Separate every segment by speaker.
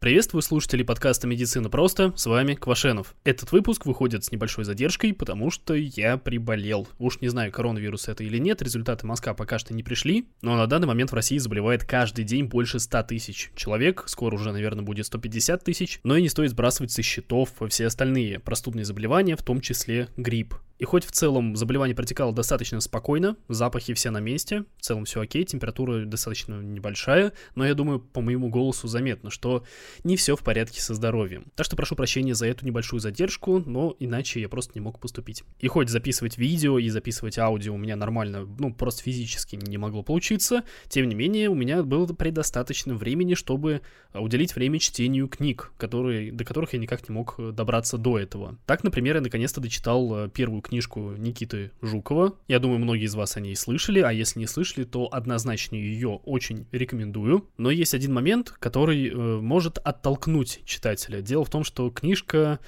Speaker 1: Приветствую слушателей подкаста «Медицина просто», с вами Квашенов. Этот выпуск выходит с небольшой задержкой, потому что я приболел. Уж не знаю, коронавирус это или нет, результаты мазка пока что не пришли, но на данный момент в России заболевает каждый день больше 100 тысяч человек, скоро уже, наверное, будет 150 тысяч, но и не стоит сбрасывать со счетов все остальные простудные заболевания, в том числе грипп. И хоть в целом заболевание протекало достаточно спокойно, запахи все на месте, в целом все окей, температура достаточно небольшая, но я думаю, по моему голосу заметно, что не все в порядке со здоровьем. Так что прошу прощения за эту небольшую задержку, но иначе я просто не мог поступить. И хоть записывать видео и записывать аудио у меня нормально, ну, просто физически не могло получиться, тем не менее, у меня было предостаточно времени, чтобы уделить время чтению книг, которые, до которых я никак не мог добраться до этого. Так, например, я наконец-то дочитал э, первую книжку Никиты Жукова. Я думаю, многие из вас о ней слышали, а если не слышали, то однозначно ее очень рекомендую. Но есть один момент, который э, может оттолкнуть читателя. Дело в том, что книжка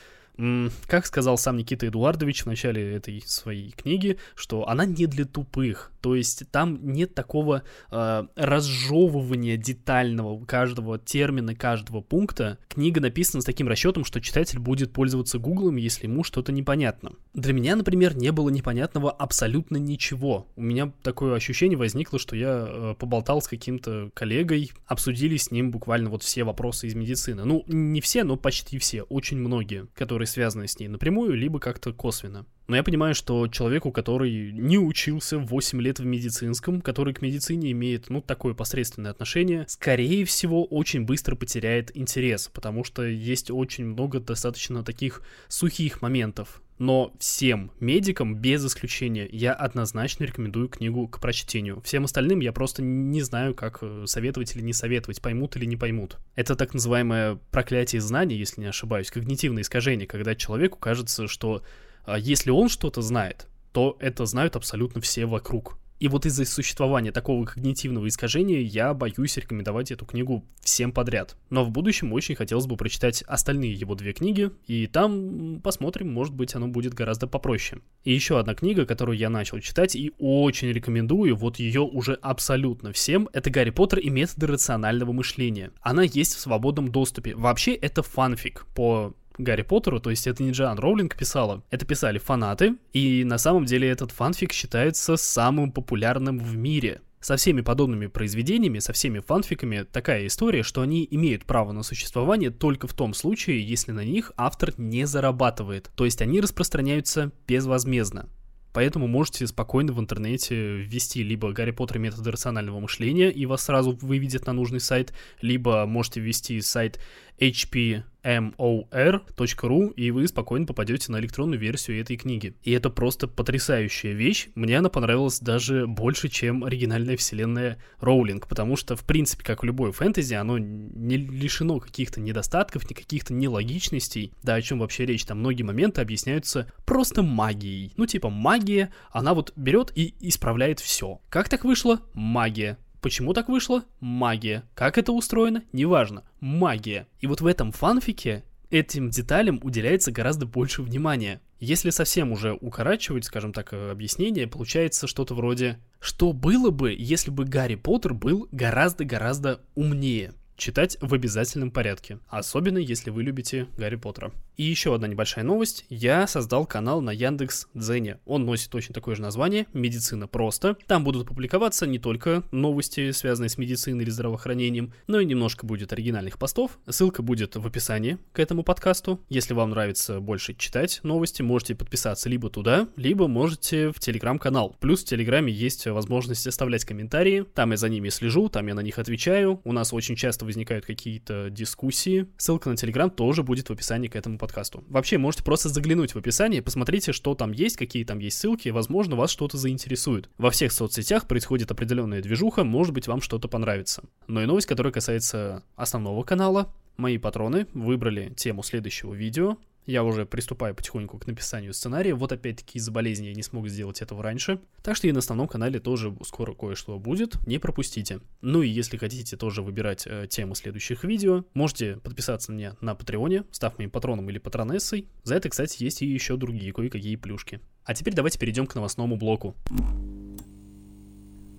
Speaker 1: как сказал сам Никита Эдуардович в начале этой своей книги, что она не для тупых. То есть там нет такого э, разжевывания детального каждого термина, каждого пункта. Книга написана с таким расчетом, что читатель будет пользоваться гуглом, если ему что-то непонятно. Для меня, например, не было непонятного абсолютно ничего. У меня такое ощущение возникло, что я э, поболтал с каким-то коллегой, обсудили с ним буквально вот все вопросы из медицины. Ну, не все, но почти все, очень многие, которые связаны с ней напрямую, либо как-то косвенно. Но я понимаю, что человеку, который не учился 8 лет в медицинском, который к медицине имеет, ну, такое посредственное отношение, скорее всего, очень быстро потеряет интерес, потому что есть очень много достаточно таких сухих моментов. Но всем медикам, без исключения, я однозначно рекомендую книгу к прочтению. Всем остальным я просто не знаю, как э, советовать или не советовать, поймут или не поймут. Это так называемое проклятие знаний, если не ошибаюсь, когнитивное искажение, когда человеку кажется, что а если он что-то знает, то это знают абсолютно все вокруг. И вот из-за существования такого когнитивного искажения я боюсь рекомендовать эту книгу всем подряд. Но в будущем очень хотелось бы прочитать остальные его две книги, и там посмотрим, может быть, оно будет гораздо попроще. И еще одна книга, которую я начал читать и очень рекомендую, вот ее уже абсолютно всем, это «Гарри Поттер и методы рационального мышления». Она есть в свободном доступе. Вообще, это фанфик по Гарри Поттеру, то есть это не Джоан Роулинг писала, это писали фанаты, и на самом деле этот фанфик считается самым популярным в мире. Со всеми подобными произведениями, со всеми фанфиками такая история, что они имеют право на существование только в том случае, если на них автор не зарабатывает, то есть они распространяются безвозмездно. Поэтому можете спокойно в интернете ввести либо Гарри Поттер методы рационального мышления, и вас сразу выведет на нужный сайт, либо можете ввести сайт HP mor.ru, и вы спокойно попадете на электронную версию этой книги. И это просто потрясающая вещь. Мне она понравилась даже больше, чем оригинальная вселенная Роулинг, потому что, в принципе, как и любое фэнтези, оно не лишено каких-то недостатков, ни каких-то нелогичностей. Да, о чем вообще речь? Там многие моменты объясняются просто магией. Ну, типа, магия, она вот берет и исправляет все. Как так вышло? Магия. Почему так вышло? Магия. Как это устроено? Неважно. Магия. И вот в этом фанфике этим деталям уделяется гораздо больше внимания. Если совсем уже укорачивать, скажем так, объяснение, получается что-то вроде «Что было бы, если бы Гарри Поттер был гораздо-гораздо умнее?» Читать в обязательном порядке, особенно если вы любите Гарри Поттера. И еще одна небольшая новость. Я создал канал на Яндекс Дзене. Он носит точно такое же название «Медицина просто». Там будут публиковаться не только новости, связанные с медициной или здравоохранением, но и немножко будет оригинальных постов. Ссылка будет в описании к этому подкасту. Если вам нравится больше читать новости, можете подписаться либо туда, либо можете в Телеграм-канал. Плюс в Телеграме есть возможность оставлять комментарии. Там я за ними слежу, там я на них отвечаю. У нас очень часто возникают какие-то дискуссии. Ссылка на Телеграм тоже будет в описании к этому подкасту. Вообще, можете просто заглянуть в описание, посмотрите, что там есть, какие там есть ссылки, возможно, вас что-то заинтересует. Во всех соцсетях происходит определенная движуха, может быть, вам что-то понравится. Но и новость, которая касается основного канала. Мои патроны выбрали тему следующего видео, я уже приступаю потихоньку к написанию сценария. Вот опять-таки из-за болезни я не смог сделать этого раньше. Так что и на основном канале тоже скоро кое-что будет. Не пропустите. Ну и если хотите тоже выбирать э, темы следующих видео, можете подписаться меня на Патреоне, став моим патроном или патронессой. За это, кстати, есть и еще другие кое-какие плюшки. А теперь давайте перейдем к новостному блоку.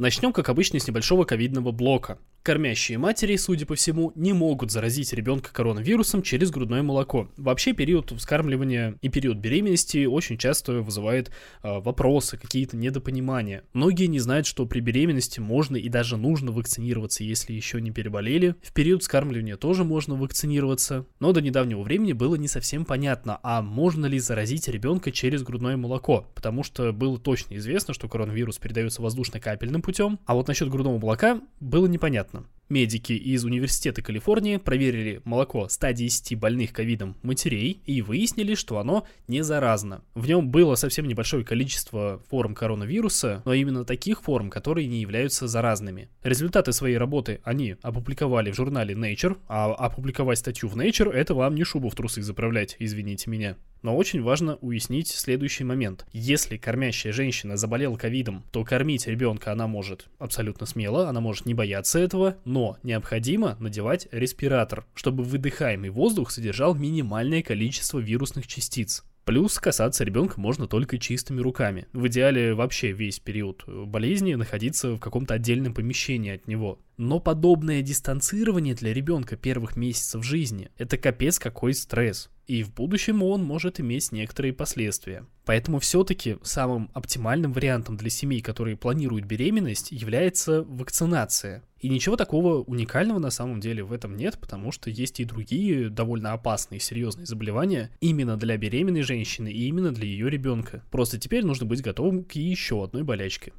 Speaker 1: Начнем, как обычно, с небольшого ковидного блока. Кормящие матери, судя по всему, не могут заразить ребенка коронавирусом через грудное молоко. Вообще период вскармливания и период беременности очень часто вызывает э, вопросы, какие-то недопонимания. Многие не знают, что при беременности можно и даже нужно вакцинироваться, если еще не переболели. В период вскармливания тоже можно вакцинироваться. Но до недавнего времени было не совсем понятно, а можно ли заразить ребенка через грудное молоко, потому что было точно известно, что коронавирус передается воздушно-капельным путем, а вот насчет грудного молока было непонятно понятно. Медики из Университета Калифорнии проверили молоко 110 больных ковидом матерей и выяснили, что оно не заразно. В нем было совсем небольшое количество форм коронавируса, но именно таких форм, которые не являются заразными. Результаты своей работы они опубликовали в журнале Nature, а опубликовать статью в Nature это вам не шубу в трусы заправлять, извините меня. Но очень важно уяснить следующий момент. Если кормящая женщина заболела ковидом, то кормить ребенка она может абсолютно смело, она может не бояться этого, но необходимо надевать респиратор, чтобы выдыхаемый воздух содержал минимальное количество вирусных частиц. Плюс касаться ребенка можно только чистыми руками. В идеале вообще весь период болезни находиться в каком-то отдельном помещении от него. Но подобное дистанцирование для ребенка первых месяцев жизни – это капец какой стресс. И в будущем он может иметь некоторые последствия. Поэтому все-таки самым оптимальным вариантом для семей, которые планируют беременность, является вакцинация. И ничего такого уникального на самом деле в этом нет, потому что есть и другие довольно опасные, серьезные заболевания именно для беременной женщины и именно для ее ребенка. Просто теперь нужно быть готовым к еще одной болячке.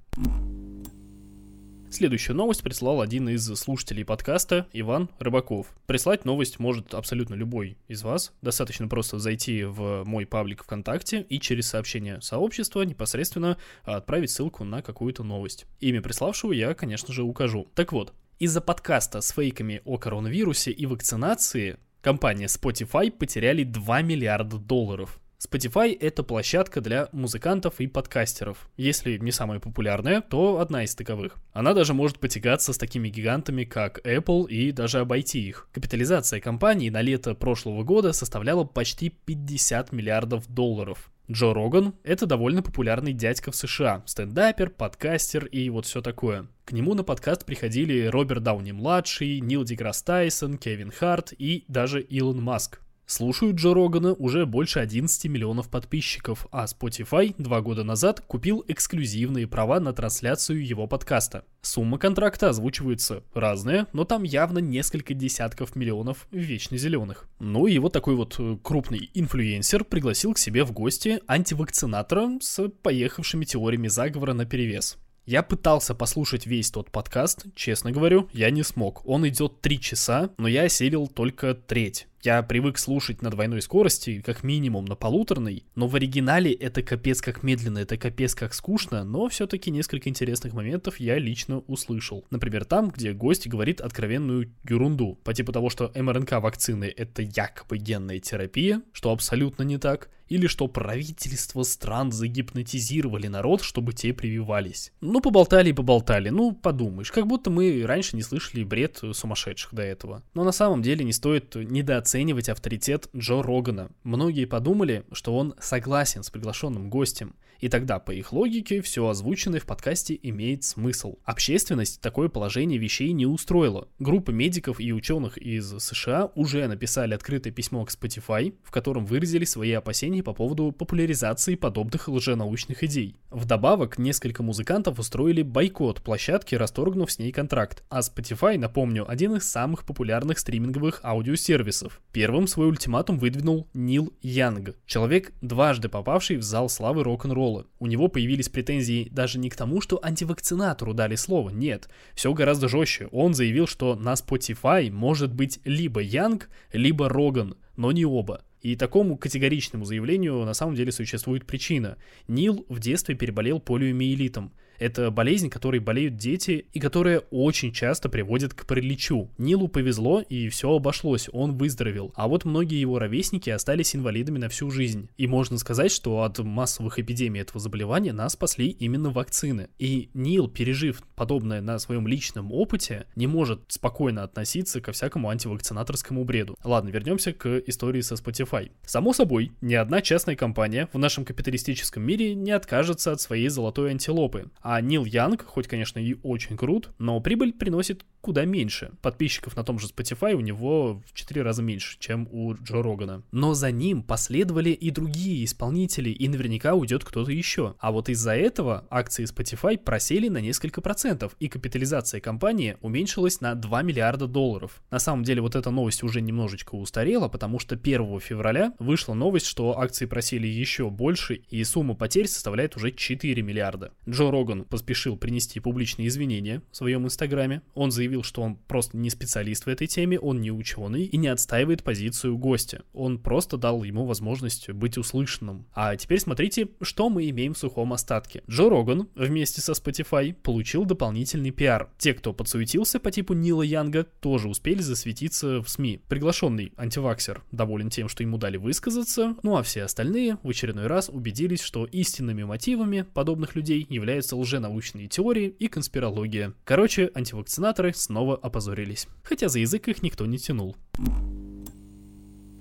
Speaker 1: Следующую новость прислал один из слушателей подкаста, Иван Рыбаков. Прислать новость может абсолютно любой из вас. Достаточно просто зайти в мой паблик ВКонтакте и через сообщение сообщества непосредственно отправить ссылку на какую-то новость. Имя приславшего я, конечно же, укажу. Так вот, из-за подкаста с фейками о коронавирусе и вакцинации компания Spotify потеряли 2 миллиарда долларов. Spotify — это площадка для музыкантов и подкастеров. Если не самая популярная, то одна из таковых. Она даже может потягаться с такими гигантами, как Apple, и даже обойти их. Капитализация компании на лето прошлого года составляла почти 50 миллиардов долларов. Джо Роган — это довольно популярный дядька в США, стендапер, подкастер и вот все такое. К нему на подкаст приходили Роберт Дауни-младший, Нил Деграсс Тайсон, Кевин Харт и даже Илон Маск. Слушают Джо Рогана уже больше 11 миллионов подписчиков, а Spotify два года назад купил эксклюзивные права на трансляцию его подкаста. Сумма контракта озвучивается разная, но там явно несколько десятков миллионов вечно зеленых. Ну и вот такой вот э, крупный инфлюенсер пригласил к себе в гости антивакцинатора с поехавшими теориями заговора на перевес. Я пытался послушать весь тот подкаст, честно говорю, я не смог. Он идет три часа, но я осилил только треть. Я привык слушать на двойной скорости, как минимум на полуторной, но в оригинале это капец как медленно, это капец как скучно, но все-таки несколько интересных моментов я лично услышал. Например, там, где гость говорит откровенную ерунду, по типу того, что МРНК вакцины это якобы генная терапия, что абсолютно не так, или что правительство стран загипнотизировали народ, чтобы те прививались. Ну, поболтали и поболтали, ну, подумаешь, как будто мы раньше не слышали бред сумасшедших до этого. Но на самом деле не стоит недооценивать оценивать авторитет Джо Рогана. Многие подумали, что он согласен с приглашенным гостем, и тогда, по их логике, все озвученное в подкасте имеет смысл. Общественность такое положение вещей не устроила. Группа медиков и ученых из США уже написали открытое письмо к Spotify, в котором выразили свои опасения по поводу популяризации подобных лженаучных идей. Вдобавок, несколько музыкантов устроили бойкот площадки, расторгнув с ней контракт. А Spotify, напомню, один из самых популярных стриминговых аудиосервисов. Первым свой ультиматум выдвинул Нил Янг, человек, дважды попавший в зал славы рок-н-ролла. У него появились претензии даже не к тому, что антивакцинатору дали слово, нет. Все гораздо жестче. Он заявил, что на Spotify может быть либо Янг, либо Роган, но не оба. И такому категоричному заявлению на самом деле существует причина. Нил в детстве переболел полиомиелитом. Это болезнь, которой болеют дети и которая очень часто приводит к параличу. Нилу повезло и все обошлось, он выздоровел. А вот многие его ровесники остались инвалидами на всю жизнь. И можно сказать, что от массовых эпидемий этого заболевания нас спасли именно вакцины. И Нил, пережив подобное на своем личном опыте, не может спокойно относиться ко всякому антивакцинаторскому бреду. Ладно, вернемся к истории со Spotify. Само собой, ни одна частная компания в нашем капиталистическом мире не откажется от своей золотой антилопы. А Нил Янг, хоть, конечно, и очень крут, но прибыль приносит куда меньше. Подписчиков на том же Spotify у него в 4 раза меньше, чем у Джо Рогана. Но за ним последовали и другие исполнители, и наверняка уйдет кто-то еще. А вот из-за этого акции Spotify просели на несколько процентов, и капитализация компании уменьшилась на 2 миллиарда долларов. На самом деле вот эта новость уже немножечко устарела, потому что 1 февраля вышла новость, что акции просели еще больше, и сумма потерь составляет уже 4 миллиарда. Джо Роган поспешил принести публичные извинения в своем инстаграме. Он заявил, что он просто не специалист в этой теме, он не ученый и не отстаивает позицию гостя. Он просто дал ему возможность быть услышанным. А теперь смотрите, что мы имеем в сухом остатке. Джо Роган вместе со Spotify получил дополнительный пиар. Те, кто подсуетился по типу Нила Янга, тоже успели засветиться в СМИ. Приглашенный антиваксер доволен тем, что ему дали высказаться, ну а все остальные в очередной раз убедились, что истинными мотивами подобных людей являются лженаучные теории и конспирология. Короче, антивакцинаторы снова опозорились. Хотя за язык их никто не тянул.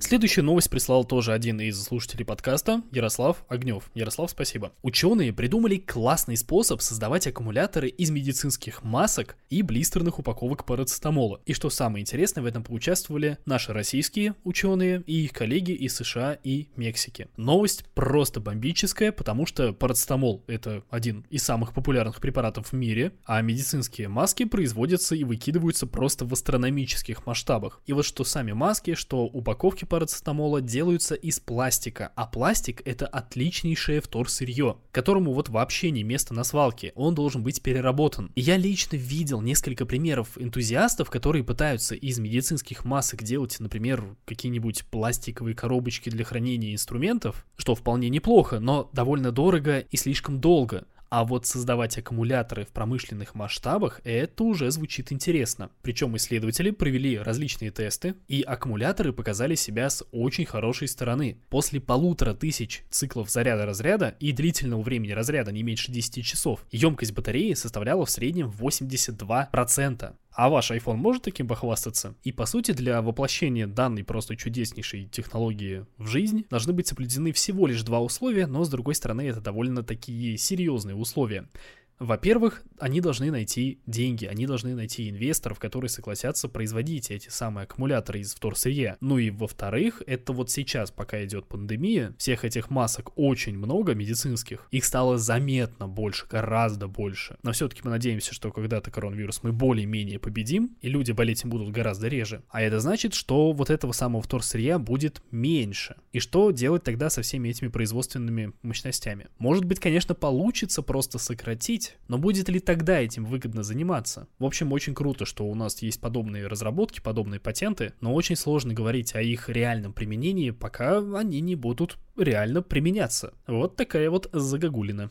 Speaker 1: Следующая новость прислал тоже один из слушателей подкаста, Ярослав Огнев. Ярослав, спасибо. Ученые придумали классный способ создавать аккумуляторы из медицинских масок и блистерных упаковок парацетамола. И что самое интересное, в этом поучаствовали наши российские ученые и их коллеги из США и Мексики. Новость просто бомбическая, потому что парацетамол это один из самых популярных препаратов в мире, а медицинские маски производятся и выкидываются просто в астрономических масштабах. И вот что сами маски, что упаковки парацетамола делаются из пластика, а пластик это отличнейшее вторсырье, которому вот вообще не место на свалке, он должен быть переработан. И я лично видел несколько примеров энтузиастов, которые пытаются из медицинских масок делать, например, какие-нибудь пластиковые коробочки для хранения инструментов, что вполне неплохо, но довольно дорого и слишком долго. А вот создавать аккумуляторы в промышленных масштабах, это уже звучит интересно. Причем исследователи провели различные тесты, и аккумуляторы показали себя с очень хорошей стороны. После полутора тысяч циклов заряда-разряда и длительного времени разряда не меньше 10 часов, емкость батареи составляла в среднем 82%. А ваш iPhone может таким похвастаться? И по сути для воплощения данной просто чудеснейшей технологии в жизнь должны быть соблюдены всего лишь два условия, но с другой стороны это довольно такие серьезные условия. Во-первых, они должны найти деньги, они должны найти инвесторов, которые согласятся производить эти самые аккумуляторы из вторсырья. Ну и во-вторых, это вот сейчас, пока идет пандемия, всех этих масок очень много медицинских, их стало заметно больше, гораздо больше. Но все-таки мы надеемся, что когда-то коронавирус мы более-менее победим, и люди болеть им будут гораздо реже. А это значит, что вот этого самого вторсырья будет меньше. И что делать тогда со всеми этими производственными мощностями? Может быть, конечно, получится просто сократить но будет ли тогда этим выгодно заниматься? В общем, очень круто, что у нас есть подобные разработки, подобные патенты, но очень сложно говорить о их реальном применении, пока они не будут реально применяться. Вот такая вот загогулина.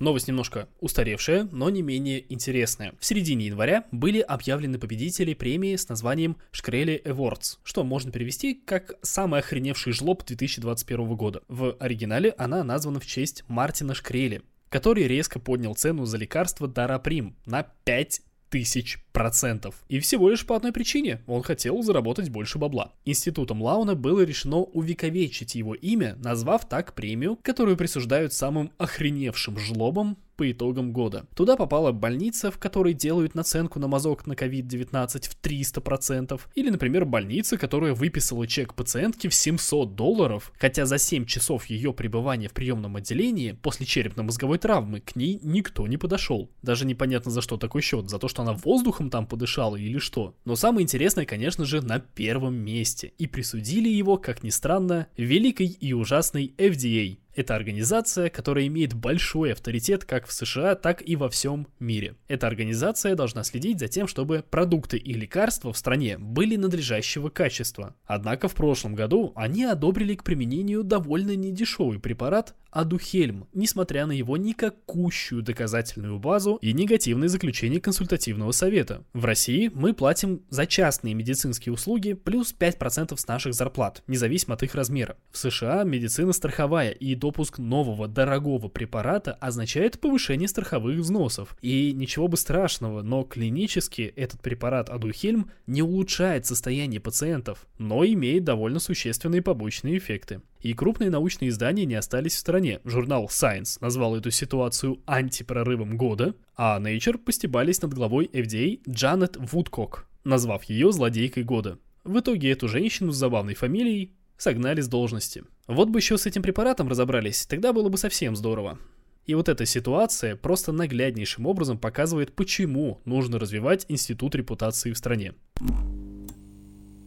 Speaker 1: Новость немножко устаревшая, но не менее интересная. В середине января были объявлены победители премии с названием Шкрели Awards, что можно перевести как «Самый охреневший жлоб 2021 года». В оригинале она названа в честь Мартина Шкрели, который резко поднял цену за лекарство Дараприм на 5 тысяч процентов. И всего лишь по одной причине. Он хотел заработать больше бабла. Институтом Лауна было решено увековечить его имя, назвав так премию, которую присуждают самым охреневшим жлобам по итогам года. Туда попала больница, в которой делают наценку на мазок на COVID-19 в 300%, или, например, больница, которая выписала чек пациентке в 700 долларов, хотя за 7 часов ее пребывания в приемном отделении после черепно-мозговой травмы к ней никто не подошел. Даже непонятно за что такой счет, за то, что она воздухом там подышала или что. Но самое интересное, конечно же, на первом месте. И присудили его, как ни странно, великой и ужасной FDA, это организация, которая имеет большой авторитет как в США, так и во всем мире. Эта организация должна следить за тем, чтобы продукты и лекарства в стране были надлежащего качества. Однако в прошлом году они одобрили к применению довольно недешевый препарат Адухельм, несмотря на его никакущую доказательную базу и негативные заключения консультативного совета. В России мы платим за частные медицинские услуги плюс 5% с наших зарплат, независимо от их размера. В США медицина страховая и до допуск нового дорогого препарата означает повышение страховых взносов. И ничего бы страшного, но клинически этот препарат Адухельм не улучшает состояние пациентов, но имеет довольно существенные побочные эффекты. И крупные научные издания не остались в стороне. Журнал Science назвал эту ситуацию антипрорывом года, а Nature постебались над главой FDA Джанет Вудкок, назвав ее злодейкой года. В итоге эту женщину с забавной фамилией согнали с должности. Вот бы еще с этим препаратом разобрались, тогда было бы совсем здорово. И вот эта ситуация просто нагляднейшим образом показывает, почему нужно развивать институт репутации в стране.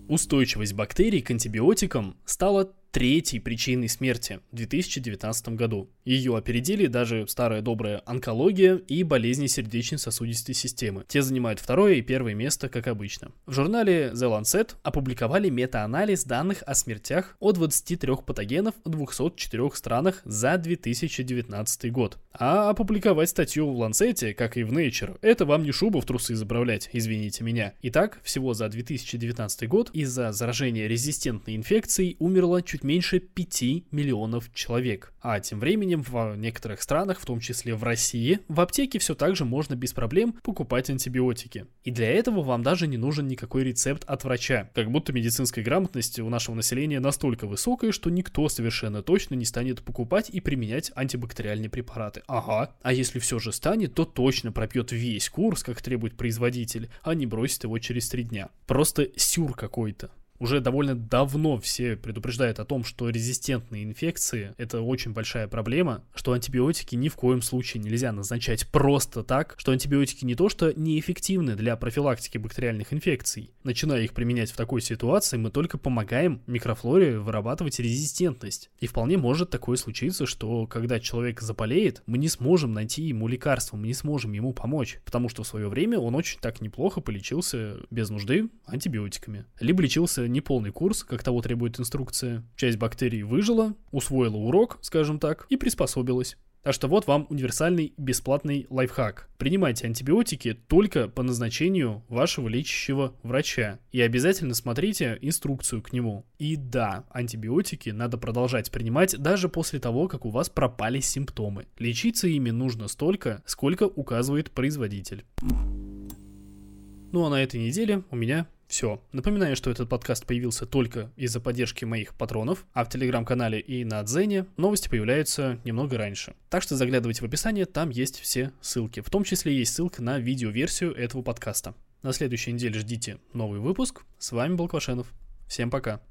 Speaker 1: Устойчивость бактерий к антибиотикам стала третьей причиной смерти в 2019 году. Ее опередили даже старая добрая онкология и болезни сердечно-сосудистой системы. Те занимают второе и первое место, как обычно. В журнале The Lancet опубликовали метаанализ данных о смертях от 23 патогенов в 204 странах за 2019 год. А опубликовать статью в Lancet, как и в Nature, это вам не шубу в трусы заправлять, извините меня. Итак, всего за 2019 год из-за заражения резистентной инфекцией умерло чуть чуть меньше 5 миллионов человек. А тем временем в некоторых странах, в том числе в России, в аптеке все так же можно без проблем покупать антибиотики. И для этого вам даже не нужен никакой рецепт от врача. Как будто медицинская грамотность у нашего населения настолько высокая, что никто совершенно точно не станет покупать и применять антибактериальные препараты. Ага. А если все же станет, то точно пропьет весь курс, как требует производитель, а не бросит его через три дня. Просто сюр какой-то уже довольно давно все предупреждают о том, что резистентные инфекции – это очень большая проблема, что антибиотики ни в коем случае нельзя назначать просто так, что антибиотики не то что неэффективны для профилактики бактериальных инфекций. Начиная их применять в такой ситуации, мы только помогаем микрофлоре вырабатывать резистентность. И вполне может такое случиться, что когда человек заболеет, мы не сможем найти ему лекарство, мы не сможем ему помочь, потому что в свое время он очень так неплохо полечился без нужды антибиотиками. Либо лечился неполный курс, как того требует инструкция. Часть бактерий выжила, усвоила урок, скажем так, и приспособилась. Так что вот вам универсальный бесплатный лайфхак. Принимайте антибиотики только по назначению вашего лечащего врача. И обязательно смотрите инструкцию к нему. И да, антибиотики надо продолжать принимать даже после того, как у вас пропали симптомы. Лечиться ими нужно столько, сколько указывает производитель. Ну а на этой неделе у меня все. Напоминаю, что этот подкаст появился только из-за поддержки моих патронов, а в телеграм-канале и на Дзене новости появляются немного раньше. Так что заглядывайте в описание, там есть все ссылки. В том числе есть ссылка на видеоверсию этого подкаста. На следующей неделе ждите новый выпуск. С вами был Квашенов. Всем пока.